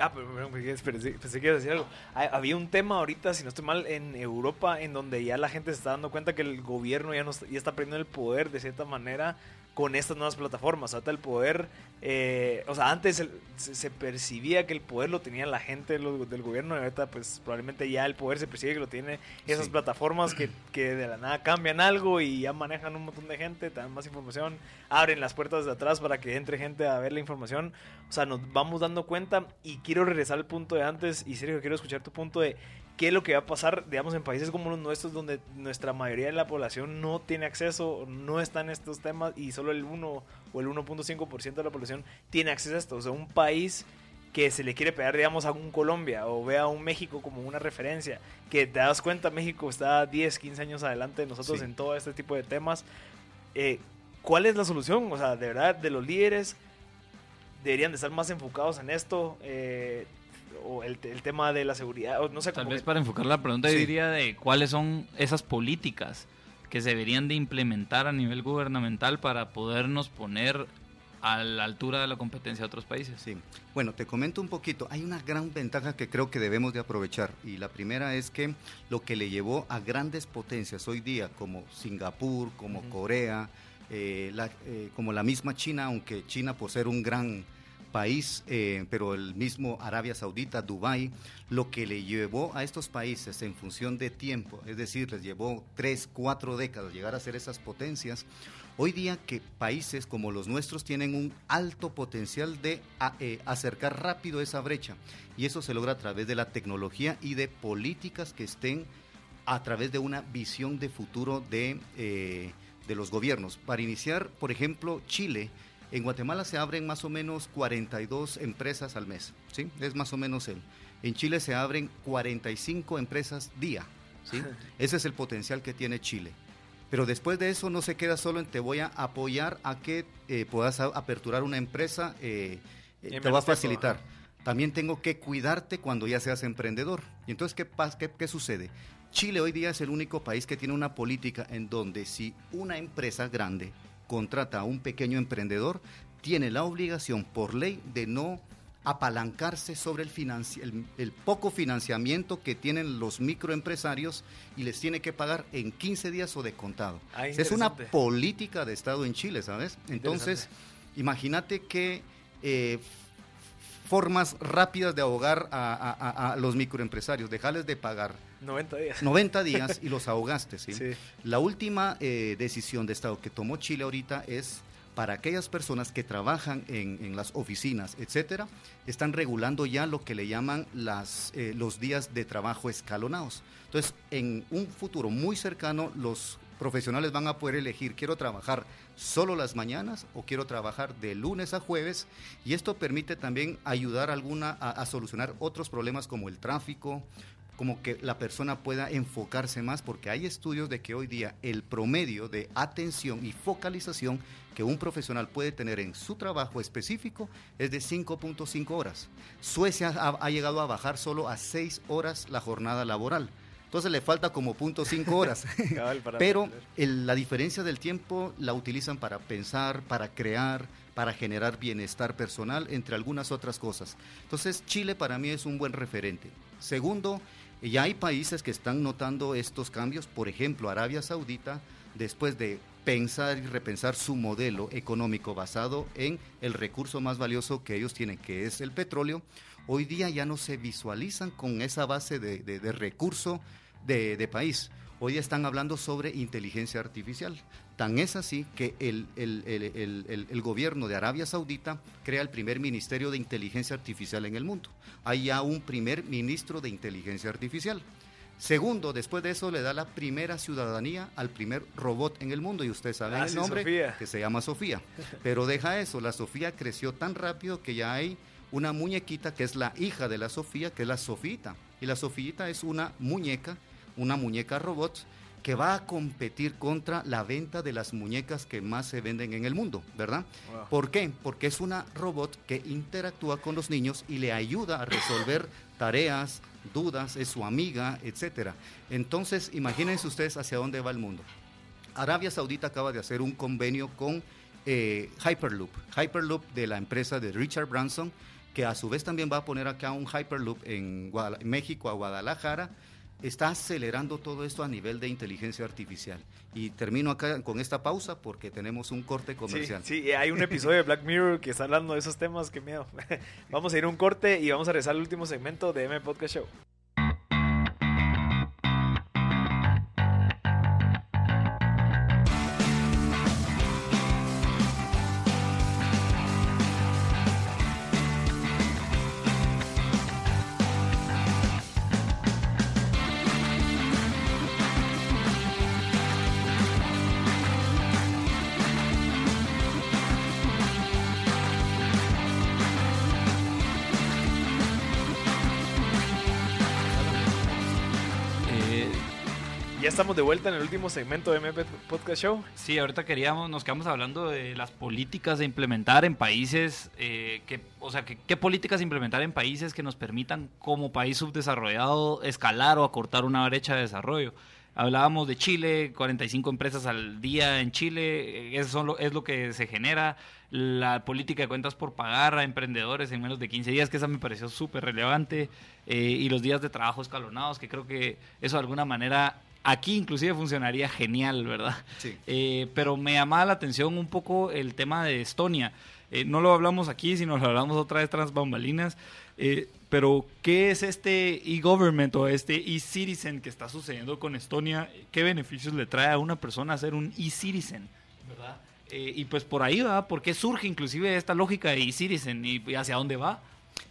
Ah, pero, pensé, que iba a decir algo. Había un tema ahorita, si no estoy mal, en Europa, en donde ya la gente se está dando cuenta que el gobierno ya, no, ya está perdiendo el poder de cierta manera con estas nuevas plataformas. Hasta el poder, eh, o sea, antes se, percibía que el poder lo tenía la gente del gobierno y ahorita pues probablemente ya el poder se percibe que lo tiene esas plataformas que, que, de la nada cambian algo y ya manejan un montón de gente, dan más información, abren las puertas de atrás para que entre gente a ver la información. O sea, nos vamos dando cuenta y quiero regresar al punto de antes y Sergio, quiero escuchar tu punto de qué es lo que va a pasar, digamos, en países como los nuestros, donde nuestra mayoría de la población no tiene acceso, no está en estos temas y solo el 1 o el 1.5% de la población tiene acceso a esto. O sea, un país que se le quiere pegar, digamos, a un Colombia o vea a un México como una referencia, que te das cuenta, México está 10, 15 años adelante de nosotros en todo este tipo de temas. Eh, ¿Cuál es la solución? O sea, de verdad, de los líderes deberían de estar más enfocados en esto. Eh, o el, tema de la seguridad, o no sé Tal vez para enfocar la pregunta, diría de cuáles son esas políticas que se deberían de implementar a nivel gubernamental para podernos poner a la altura de la competencia de otros países. Sí. Bueno, te comento un poquito. Hay una gran ventaja que creo que debemos de aprovechar y la primera es que lo que le llevó a grandes potencias hoy día como Singapur, como Corea, eh, eh, como la misma China, aunque China por ser un gran país, eh, pero el mismo Arabia Saudita, Dubái, lo que le llevó a estos países en función de tiempo, es decir, les llevó tres, cuatro décadas llegar a ser esas potencias, hoy día que países como los nuestros tienen un alto potencial de eh, acercar rápido esa brecha, y eso se logra a través de la tecnología y de políticas que estén a través de una visión de futuro de, eh, de los gobiernos. Para iniciar, por ejemplo, Chile, en Guatemala se abren más o menos 42 empresas al mes, ¿sí? Es más o menos él. En Chile se abren 45 empresas día, ¿sí? Ese es el potencial que tiene Chile. Pero después de eso no se queda solo en te voy a apoyar a que eh, puedas aperturar una empresa eh, eh, te va a facilitar. También tengo que cuidarte cuando ya seas emprendedor. Y entonces, ¿qué, qué, qué sucede? Chile hoy día es el único país que tiene una política en donde si una empresa grande contrata a un pequeño emprendedor, tiene la obligación por ley de no apalancarse sobre el, el, poco financiamiento que tienen los microempresarios y les tiene que pagar en 15 días o de contado. Ah, es una política de Estado en Chile, ¿sabes? Entonces, imagínate que eh, formas rápidas de ahogar a, los microempresarios, dejarles de pagar. 90 días. 90 días y los ahogaste, ¿sí? La última eh, decisión de Estado que tomó Chile ahorita es para aquellas personas que trabajan en, las oficinas, etcétera, están regulando ya lo que le llaman las, eh, los días de trabajo escalonados. Entonces, en un futuro muy cercano, los profesionales van a poder elegir, quiero trabajar solo las mañanas o quiero trabajar de lunes a jueves y esto permite también ayudar alguna a, solucionar otros problemas como el tráfico, como que la persona pueda enfocarse más, porque hay estudios de que hoy día el promedio de atención y focalización que un profesional puede tener en su trabajo específico es de 5.5 horas. Suecia ha, llegado a bajar solo a 6 horas la jornada laboral. Entonces le falta como punto cinco horas. Pero la diferencia del tiempo la utilizan para pensar, para crear, para generar bienestar personal, entre algunas otras cosas. Entonces Chile para mí es un buen referente. Segundo, ya hay países que están notando estos cambios. Por ejemplo, Arabia Saudita, después de pensar y repensar su modelo económico basado en el recurso más valioso que ellos tienen, que es el petróleo, hoy día ya no se visualizan con esa base de, de recurso de, país. Hoy están hablando sobre inteligencia artificial. Tan es así que el, el, gobierno de Arabia Saudita crea el primer ministerio de inteligencia artificial en el mundo. Hay ya un primer ministro de inteligencia artificial. Segundo, después de eso le da la primera ciudadanía al primer robot en el mundo y ustedes saben ah, el nombre que se llama Sofía. Pero deja eso, la Sofía creció tan rápido que ya hay una muñequita que es la hija de la Sofía, que es la Sofita. Y la Sofita es una muñeca una muñeca robot que va a competir contra la venta de las muñecas que más se venden en el mundo, ¿verdad? ¿Por qué? Porque es una robot que interactúa con los niños y le ayuda a resolver tareas, dudas, es su amiga, etcétera. Entonces, imagínense ustedes hacia dónde va el mundo. Arabia Saudita acaba de hacer un convenio con eh, Hyperloop, Hyperloop de la empresa de Richard Branson, que a su vez también va a poner acá un Hyperloop en México, a Guadalajara, está acelerando todo esto a nivel de inteligencia artificial. Y termino acá con esta pausa porque tenemos un corte comercial. Sí, sí hay un episodio de Black Mirror que está hablando de esos temas, que miedo. vamos a ir a un corte y vamos a regresar al último segmento de M Podcast Show. De vuelta en el último segmento de MP Podcast Show. Sí, ahorita queríamos, nos quedamos hablando de las políticas de implementar en países, eh, que, o sea, que, qué políticas implementar en países que nos permitan como país subdesarrollado escalar o acortar una brecha de desarrollo. Hablábamos de Chile, 45 empresas al día en Chile, eh, eso es lo que se genera. La política de cuentas por pagar a emprendedores en menos de 15 días, que esa me pareció súper relevante. Eh, y los días de trabajo escalonados, que creo que eso de alguna manera Aquí inclusive funcionaría genial, ¿verdad? Sí. Eh, pero me llamaba la atención un poco el tema de Estonia. Eh, no lo hablamos aquí, sino lo hablamos otra vez tras bambalinas. Eh, pero, ¿qué es este e-government o este e-citizen que está sucediendo con Estonia? ¿Qué beneficios le trae a una persona ser un e-citizen? ¿Verdad? y pues por ahí va, ¿por qué surge inclusive esta lógica de e-citizen y hacia dónde va?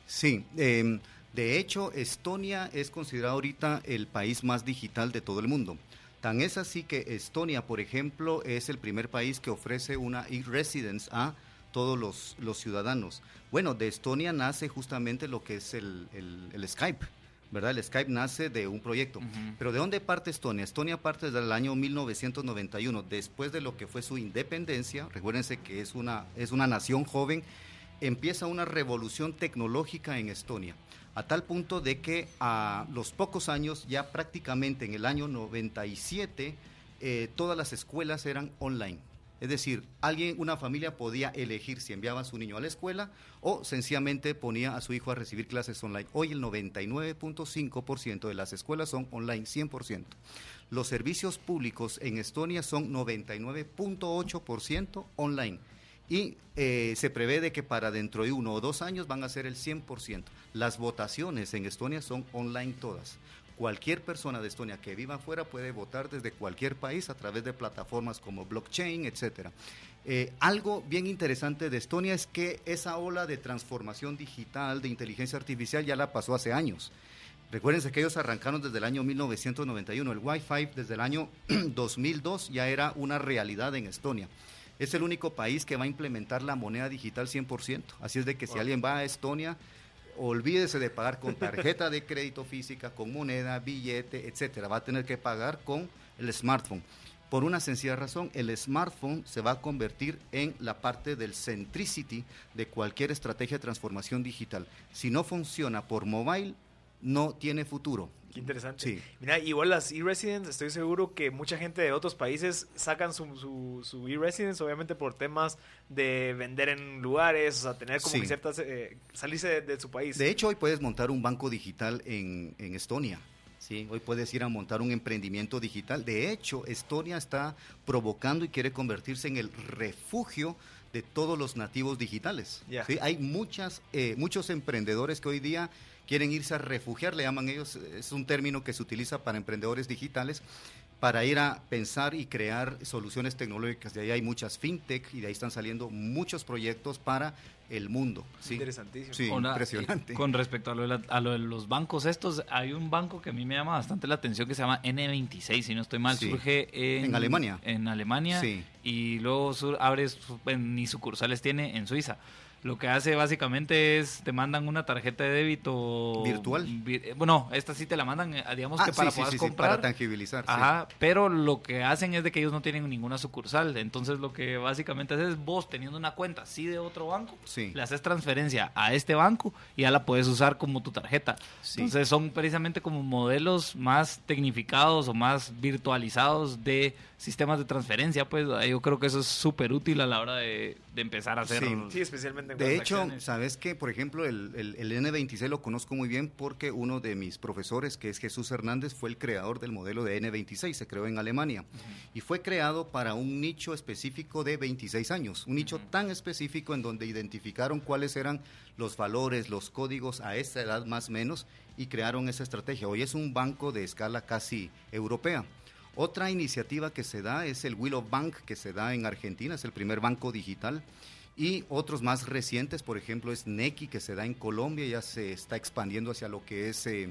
Sí, eh, de hecho, Estonia es considerado ahorita el país más digital de todo el mundo. Tan es así que Estonia, por ejemplo, es el primer país que ofrece una e-residence a todos los, ciudadanos. Bueno, de Estonia nace justamente lo que es el, Skype. ¿verdad? El Skype nace de un proyecto. Pero ¿de dónde parte Estonia? Estonia parte desde el año 1991, después de lo que fue su independencia. Recuérdense que es una, es una nación joven empieza una revolución tecnológica en Estonia, a tal punto de que a los pocos años, ya prácticamente en el año 97, eh, todas las escuelas eran online. Es decir, alguien, una familia podía elegir si enviaba a su niño a la escuela o sencillamente ponía a su hijo a recibir clases online. Hoy el 99.5% de las escuelas son online, 100%. Los servicios públicos en Estonia son 99.8% online. Y eh, se prevé de que para dentro de uno o dos años van a ser el 100%. Las votaciones en Estonia son online todas. Cualquier persona de Estonia que viva afuera puede votar desde cualquier país a través de plataformas como blockchain, etcétera. Eh, algo bien interesante de Estonia es que esa ola de transformación digital, de inteligencia artificial, ya la pasó hace años. Recuérdense que ellos arrancaron desde el año 1991. El Wi-Fi desde el año 2002 ya era una realidad en Estonia. Es el único país que va a implementar la moneda digital 100%. Así es de que si alguien va a Estonia, olvídese de pagar con tarjeta de crédito física, con moneda, billete, etcétera. Va a tener que pagar con el smartphone. Por una sencilla razón, el smartphone se va a convertir en la parte del centricity de cualquier estrategia de transformación digital. Si no funciona por mobile, no tiene futuro. Qué interesante. Mira, igual las e-residents, estoy seguro que mucha gente de otros países sacan su, su, e-residence, obviamente por temas de vender en lugares, o sea, tener como que ciertas, eh, salirse de, su país. De hecho, hoy puedes montar un banco digital en, en Estonia. Sí, hoy puedes ir a montar un emprendimiento digital. De hecho, Estonia está provocando y quiere convertirse en el refugio de todos los nativos digitales. ¿sí? Hay muchas, eh, muchos emprendedores que hoy día quieren irse a refugiar, le llaman ellos, es un término que se utiliza para emprendedores digitales, para ir a pensar y crear soluciones tecnológicas. De ahí hay muchas fintech y de ahí están saliendo muchos proyectos para el mundo. ¿sí? Interesantísimo. Sí, impresionante. Con respecto a lo, de los bancos estos, hay un banco que a mí me llama bastante la atención que se llama N26, si no estoy mal, surge en, Alemania. En Alemania y luego abre, ni sucursales tiene en Suiza lo que hace básicamente es te mandan una tarjeta de débito virtual. Eh, bueno, esta sí te la mandan, eh, digamos ah, que para poder comprar. para tangibilizar. Ajá, pero lo que hacen es de que ellos no tienen ninguna sucursal. Entonces lo que básicamente haces es vos teniendo una cuenta sí de otro banco, le haces transferencia a este banco y ya la puedes usar como tu tarjeta. Entonces son precisamente como modelos más tecnificados o más virtualizados de sistemas de transferencia. Pues yo creo que eso es súper útil a la hora de, de empezar a hacer. Sí, especialmente de hecho, sabes que, por ejemplo, el, el, N26 lo conozco muy bien porque uno de mis profesores, que es Jesús Hernández, fue el creador del modelo de N26, se creó en Alemania. Y fue creado para un nicho específico de 26 años, un nicho tan específico en donde identificaron cuáles eran los valores, los códigos a esta edad más o menos y crearon esa estrategia. Hoy es un banco de escala casi europea. Otra iniciativa que se da es el Willow Bank, que se da en Argentina, es el primer banco digital y otros más recientes, por ejemplo, es Neki, que se da en Colombia, ya se está expandiendo hacia lo que es eh,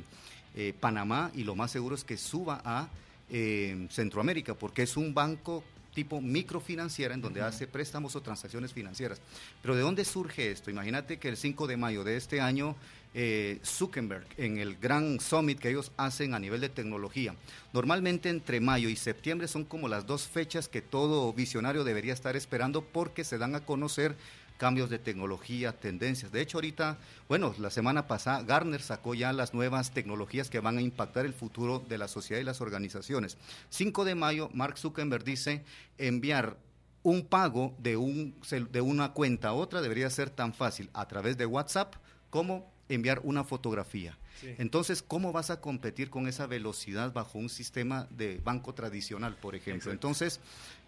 eh, Panamá y lo más seguro es que suba a eh, Centroamérica, porque es un banco tipo microfinanciera en donde hace préstamos o transacciones financieras. Pero ¿de dónde surge esto? Imagínate que el 5 de mayo de este año eh, Zuckerberg en el gran summit que ellos hacen a nivel de tecnología. Normalmente entre mayo y septiembre son como las dos fechas que todo visionario debería estar esperando porque se dan a conocer cambios de tecnología, tendencias. De hecho, ahorita, bueno, la semana pasada Garner sacó ya las nuevas tecnologías que van a impactar el futuro de la sociedad y las organizaciones. 5 de mayo, Mark Zuckerberg dice enviar un pago de, un, de una cuenta a otra debería ser tan fácil a través de WhatsApp como enviar una fotografía. Entonces, ¿cómo vas a competir con esa velocidad bajo un sistema de banco tradicional, por ejemplo? Entonces,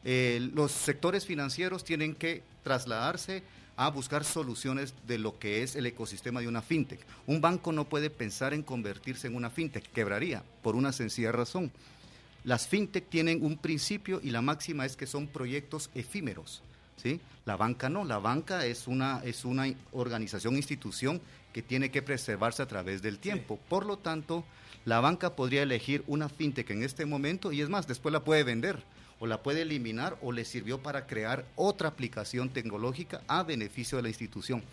eh, los sectores financieros tienen que trasladarse a buscar soluciones de lo que es el ecosistema de una fintech. Un banco no puede pensar en convertirse en una fintech, quebraría, por una sencilla razón. Las fintech tienen un principio y la máxima es que son proyectos efímeros. ¿sí? La banca no, la banca es una, es una organización, institución que tiene que preservarse a través del tiempo. Por lo tanto, la banca podría elegir una fintech en este momento y es más, después la puede vender o la puede eliminar o le sirvió para crear otra aplicación tecnológica a beneficio de la institución.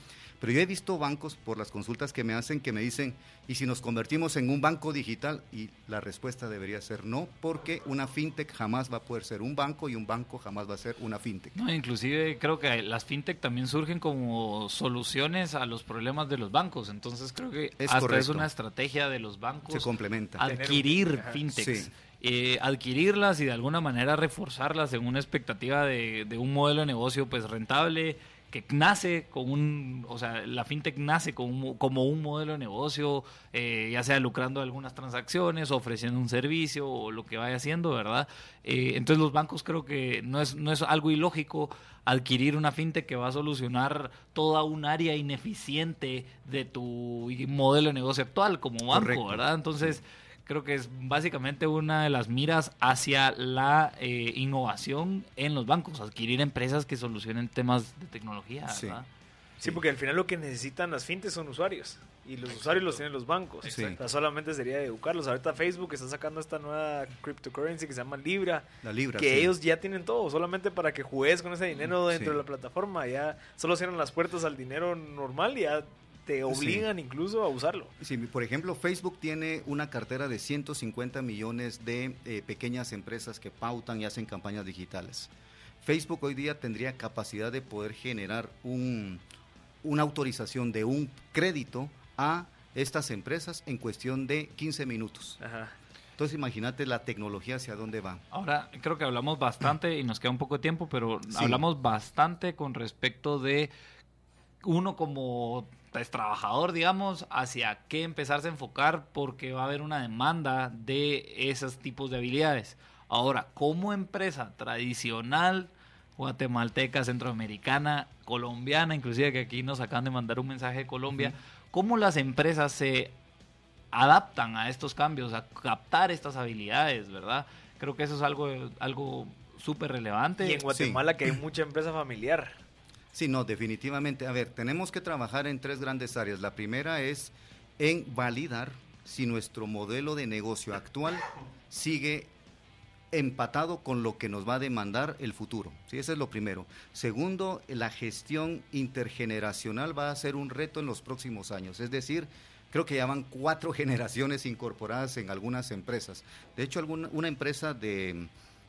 Pero yo he visto bancos, por las consultas que me hacen, que me dicen, ¿y si nos convertimos en un banco digital? Y la respuesta debería ser no, porque una fintech jamás va a poder ser un banco y un banco jamás va a ser una fintech. No, inclusive creo que las fintech también surgen como soluciones a los problemas de los bancos. Entonces creo que es hasta es una estrategia de los bancos. Se complementa. Adquirir fintechs. Eh, adquirirlas y de alguna manera reforzarlas en una expectativa de, de un modelo de negocio pues rentable que nace con un, o sea, la fintech nace con como un modelo de negocio, eh, ya sea lucrando algunas transacciones, ofreciendo un servicio o lo que vaya haciendo, ¿verdad? Eh, entonces los bancos creo que no es, no es algo ilógico adquirir una fintech que va a solucionar toda un área ineficiente de tu modelo de negocio actual como banco, ¿verdad? Entonces creo que es básicamente una de las miras hacia la eh, innovación en los bancos, adquirir empresas que solucionen temas de tecnología. Sí. sí. porque al final lo que necesitan las fintechs son usuarios y los usuarios los tienen los bancos. solamente sería educarlos. Ahorita Facebook está sacando esta nueva cryptocurrency que se llama Libra. La Libra. Que ellos ya tienen todo, solamente para que juegues con ese dinero dentro de la plataforma. Ya solo cierran las puertas al dinero normal y ya te obligan incluso a usarlo. Sí, por ejemplo, Facebook tiene una cartera de 150 millones de eh, pequeñas empresas que pautan y hacen campañas digitales. Facebook hoy día tendría capacidad de poder generar un, una autorización de un crédito a estas empresas en cuestión de 15 minutos. Entonces imagínate la tecnología hacia dónde va. Ahora creo que hablamos bastante y nos queda un poco de tiempo, pero hablamos bastante con respecto de uno como es trabajador, digamos, hacia qué empezarse a enfocar porque va a haber una demanda de esos tipos de habilidades. Ahora, como empresa tradicional, guatemalteca, centroamericana, colombiana, inclusive que aquí nos acaban de mandar un mensaje de Colombia, ¿cómo las empresas se adaptan a estos cambios, a captar estas habilidades, verdad? Creo que eso es algo, algo súper relevante. Y en Guatemala que hay mucha empresa familiar. Sí, no, definitivamente. A ver, tenemos que trabajar en tres grandes áreas. La primera es en validar si nuestro modelo de negocio actual sigue empatado con lo que nos va a demandar el futuro. ¿sí? Ese es lo primero. Segundo, la gestión intergeneracional va a ser un reto en los próximos años. Es decir, creo que ya van cuatro generaciones incorporadas en algunas empresas. De hecho, alguna, una empresa de,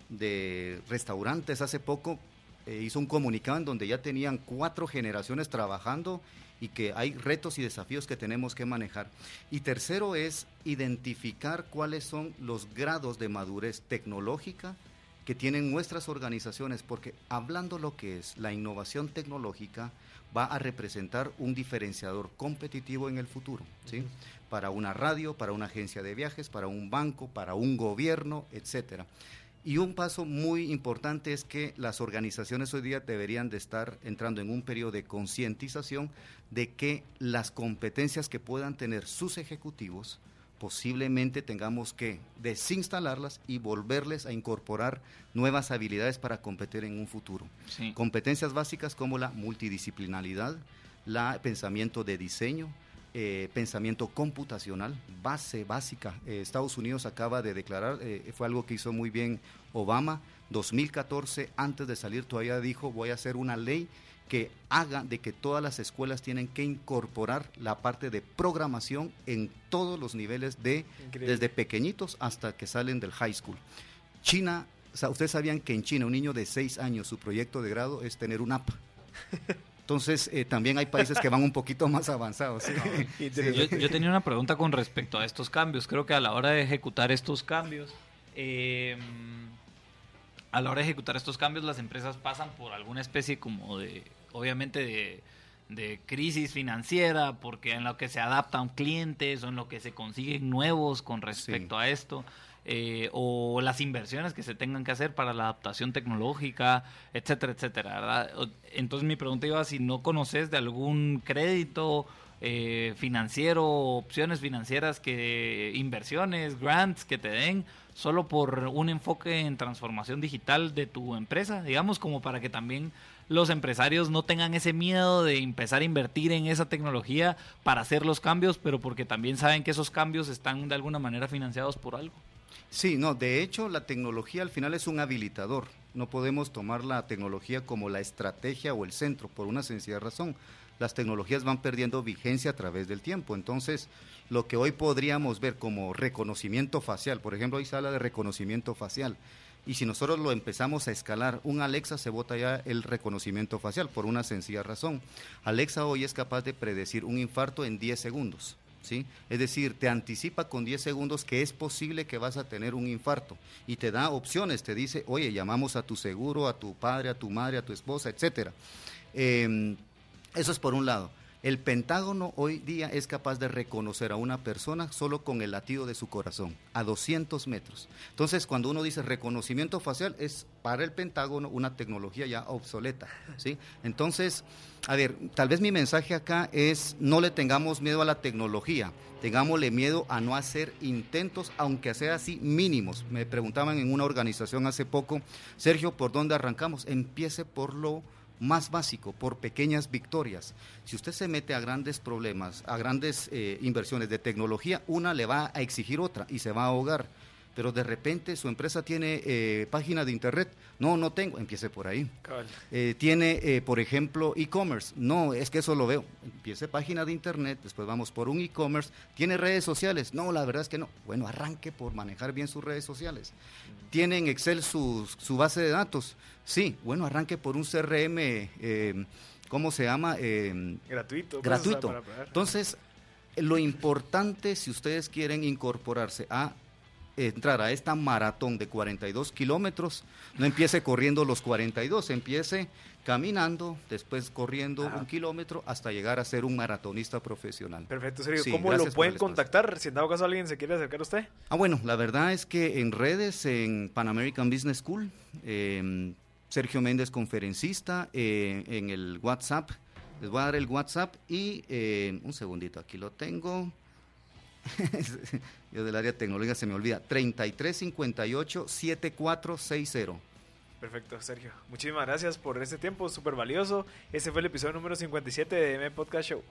de restaurantes hace poco eh, hizo un comunicado en donde ya tenían cuatro generaciones trabajando y que hay retos y desafíos que tenemos que manejar. Y tercero es identificar cuáles son los grados de madurez tecnológica que tienen nuestras organizaciones, porque hablando lo que es la innovación tecnológica, va a representar un diferenciador competitivo en el futuro, ¿sí? Para una radio, para una agencia de viajes, para un banco, para un gobierno, etcétera. Y un paso muy importante es que las organizaciones hoy día deberían de estar entrando en un periodo de concientización de que las competencias que puedan tener sus ejecutivos posiblemente tengamos que desinstalarlas y volverles a incorporar nuevas habilidades para competir en un futuro. Competencias básicas como la multidisciplinaridad, la pensamiento de diseño, eh, pensamiento computacional, base básica. Eh, Estados Unidos acaba de declarar, eh, fue algo que hizo muy bien Obama, 2014, antes de salir todavía dijo, voy a hacer una ley que haga de que todas las escuelas tienen que incorporar la parte de programación en todos los niveles de desde pequeñitos hasta que salen del high school. China, ustedes sabían que en China un niño de 6 años su proyecto de grado es tener un app. Entonces, eh, también hay países que van un poquito más avanzados. Yo, tenía una pregunta con respecto a estos cambios. Creo que a la hora de ejecutar estos cambios, eh, a la hora de ejecutar estos cambios, las empresas pasan por alguna especie como de, obviamente, de, crisis financiera, porque en lo que se adaptan clientes o en lo que se consiguen nuevos con respecto a esto. Eh, o las inversiones que se tengan que hacer para la adaptación tecnológica, etcétera, etcétera. ¿verdad? Entonces mi pregunta iba si no conoces de algún crédito eh, financiero, opciones financieras que inversiones, grants que te den solo por un enfoque en transformación digital de tu empresa, digamos como para que también los empresarios no tengan ese miedo de empezar a invertir en esa tecnología para hacer los cambios, pero porque también saben que esos cambios están de alguna manera financiados por algo. Sí, no, de hecho la tecnología al final es un habilitador. no podemos tomar la tecnología como la estrategia o el centro, por una sencilla razón. Las tecnologías van perdiendo vigencia a través del tiempo. Entonces, lo que hoy podríamos ver como reconocimiento facial, por ejemplo, hoy se habla de reconocimiento facial. Y si nosotros lo empezamos a escalar, un Alexa se bota ya el reconocimiento facial por una sencilla razón. Alexa hoy es capaz de predecir un infarto en 10 segundos. Es decir, te anticipa con 10 segundos que es posible que vas a tener un infarto y te da opciones, te dice, oye, llamamos a tu seguro, a tu padre, a tu madre, a tu esposa, etcétera. Em, eso es por un lado. El Pentágono hoy día es capaz de reconocer a una persona solo con el latido de su corazón, a 200 metros. Entonces, cuando uno dice reconocimiento facial, es para el Pentágono una tecnología ya obsoleta. ¿sí? Entonces, a ver, tal vez mi mensaje acá es no le tengamos miedo a la tecnología, tengámosle miedo a no hacer intentos, aunque sea así mínimos. Me preguntaban en una organización hace poco, Sergio, ¿por dónde arrancamos? Empiece por lo más básico, por pequeñas victorias. Si usted se mete a grandes problemas, a grandes eh, inversiones de tecnología, una le va a exigir otra y se va a ahogar pero de repente su empresa tiene eh, página de internet. No, no tengo, empiece por ahí. Eh, tiene, eh, por ejemplo, e-commerce. No, es que eso lo veo. Empiece página de internet, después vamos por un e-commerce. ¿Tiene redes sociales? No, la verdad es que no. Bueno, arranque por manejar bien sus redes sociales. ¿Tiene en Excel su, su base de datos? Sí, bueno, arranque por un CRM, ¿cómo se llama? gratuito. Gratuito. Entonces, lo importante, si ustedes quieren incorporarse a entrar a esta maratón de 42 kilómetros, no empiece corriendo los 42, empiece caminando, después corriendo un kilómetro hasta llegar a ser un maratonista profesional. Perfecto, Sergio. ¿Cómo lo pueden contactar si en dado caso alguien se quiere acercar a usted? Ah, bueno, la verdad es que en redes, en Pan American Business School, em, Sergio Méndez conferencista, eh, en el WhatsApp, les voy a dar el WhatsApp y eh, un segundito, aquí lo tengo. Yo del área tecnológica se me olvida. 3358-7460. Perfecto, Sergio. Muchísimas gracias por este tiempo súper valioso. Ese fue el episodio número 57 de M Podcast Show.